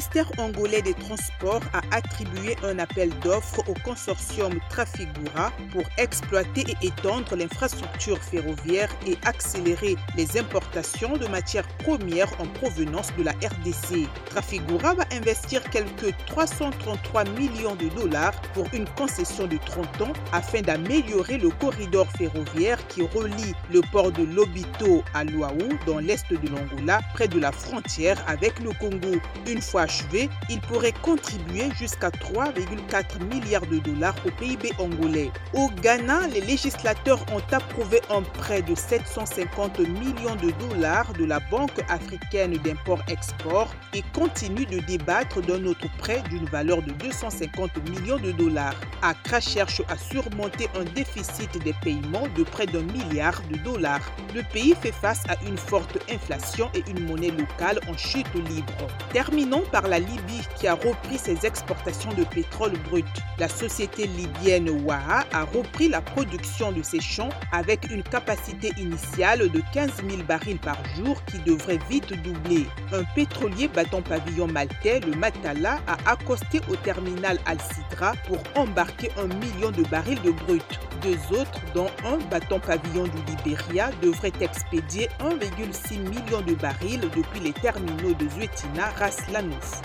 ministère angolais des Transports a attribué un appel d'offres au consortium Trafigura pour exploiter et étendre l'infrastructure ferroviaire et accélérer les importations de matières premières en provenance de la RDC. Trafigura va investir quelques 333 millions de dollars pour une concession de 30 ans afin d'améliorer le corridor ferroviaire qui relie le port de Lobito à Luau dans l'est de l'Angola, près de la frontière avec le Congo. Une fois achevé, il pourrait contribuer jusqu'à 3,4 milliards de dollars au PIB angolais. Au Ghana, les législateurs ont approuvé un prêt de 750 millions de dollars de la Banque africaine d'import-export et continuent de débattre d'un autre prêt d'une valeur de 250 millions de dollars. Accra cherche à surmonter un déficit des paiements de près d'un milliard de dollars. Le pays fait face à une forte inflation et une monnaie locale en chute libre. Terminons par la Libye qui a repris ses exportations de pétrole brut. La société libyenne Waha a repris la production de ses champs avec une capacité initiale de 15 000 barils par jour qui devrait vite doubler. Un pétrolier battant pavillon maltais, le Matala, a accosté au terminal Al-Sidra pour embarquer un million de barils de brut. Deux autres, dont un battant pavillon du Libéria, devraient expédier 1,6 million de barils depuis les terminaux de Zuetina, Ras Lanouf.